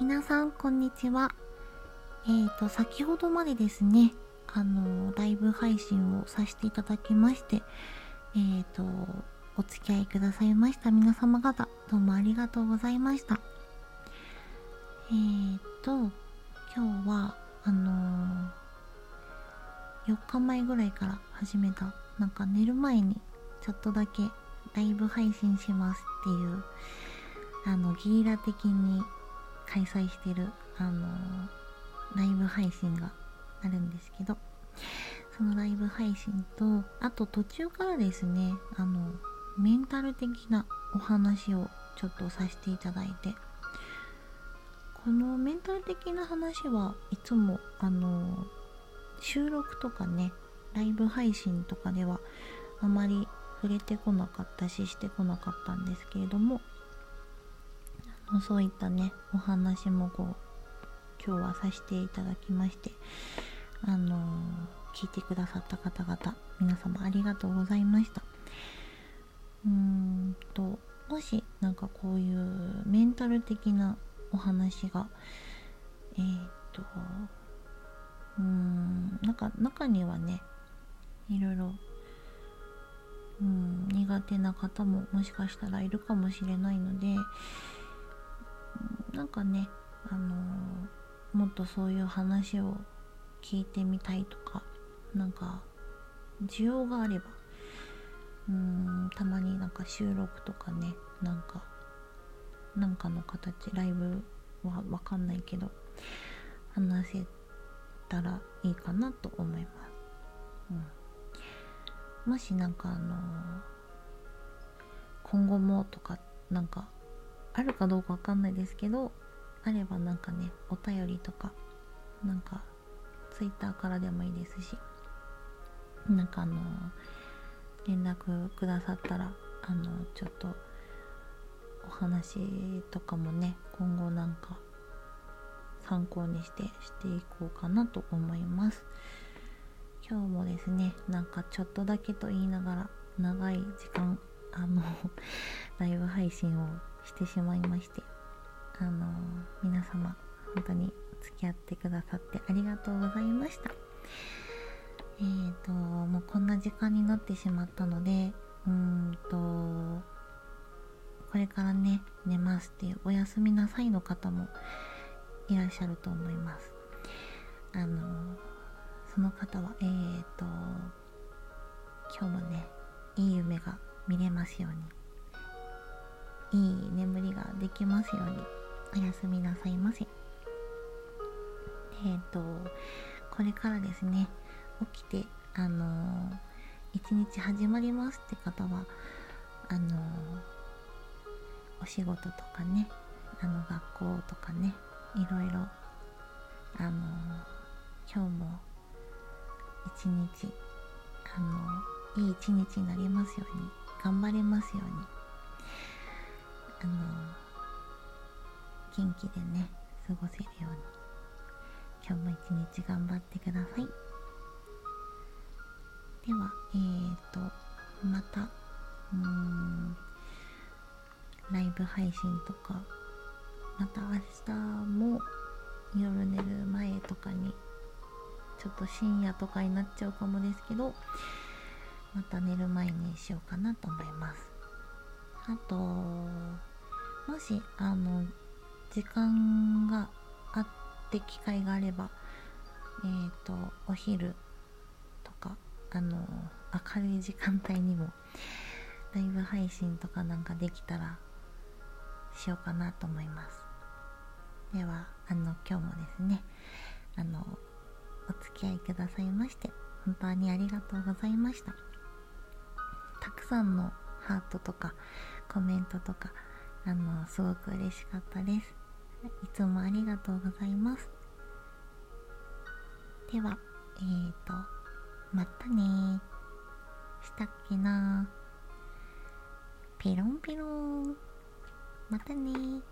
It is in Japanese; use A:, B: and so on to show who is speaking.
A: 皆さんこんにちは。えーと先ほどまでですねあのライブ配信をさせていただきましてえーとお付き合いくださいました皆様方どうもありがとうございました。えーと今日はあの4日前ぐらいから始めたなんか寝る前にちょっとだけライブ配信しますっていうあのゲリラ的に開催してるあのライブ配信があるんですけどそのライブ配信とあと途中からですねあのメンタル的なお話をちょっとさせていただいてこのメンタル的な話はいつもあの収録とかねライブ配信とかではあまり触れてこなかったししてこなかったんですけれどもそういったねお話もこう今日はさせていただきましてあのー、聞いてくださった方々皆様ありがとうございました。うーんともしなんかこういうメンタル的なお話がえー、っとうーんなんか中にはねいろいろうん苦手な方ももしかしたらいるかもしれないのでなんかねあのー、もっとそういう話を聞いてみたいとかなんか需要があればうんたまになんか収録とかねなんかなんかの形ライブはわかんないけど話せたらいいかなと思います、うん、もしなんかあのー、今後もとかなんかあるかどうかわかんないですけどあればなんかねお便りとかなんか twitter からでもいいですしなんかあの連絡くださったらあのちょっとお話とかもね今後なんか参考にしてしていこうかなと思います。今日もですねなんかちょっとだけと言いながら長い時間あの ライブ配信をしてしまいましてあの皆様本当に付き合ってくださってありがとうございました。えーともうこんな時間になってしまったのでうーんとこれからね寝ますっていうおやすみなさいの方もいらっしゃると思います。あのその方はえーと今日もねいい夢が見れますように。いい眠りができますようにおやすみなさいませ。えっ、ー、とこれからですね起きてあのー、一日始まりますって方はあのー、お仕事とかねあの学校とかねいろいろあの今日も一日あのいい一日になりますように頑張れますようにあの元気でね過ごせるように今日も一日頑張ってください。ではえーとまたうーんライブ配信とかまた明日も夜寝る前とかにちょっと深夜とかになっちゃうかもですけどまた寝る前にしようかなと思います。あともしあの時間があって機会があればえっ、ー、とお昼とかあの明るい時間帯にもライブ配信とかなんかできたらしようかなと思います。ではあの今日もですねあのお付き合いくださいまして本当にありがとうございました。たくさんのハートとかコメントとかあのすごく嬉しかったです。いつもありがとうございます。ではえーとまたね。したっけな。ピロンピロン。またね。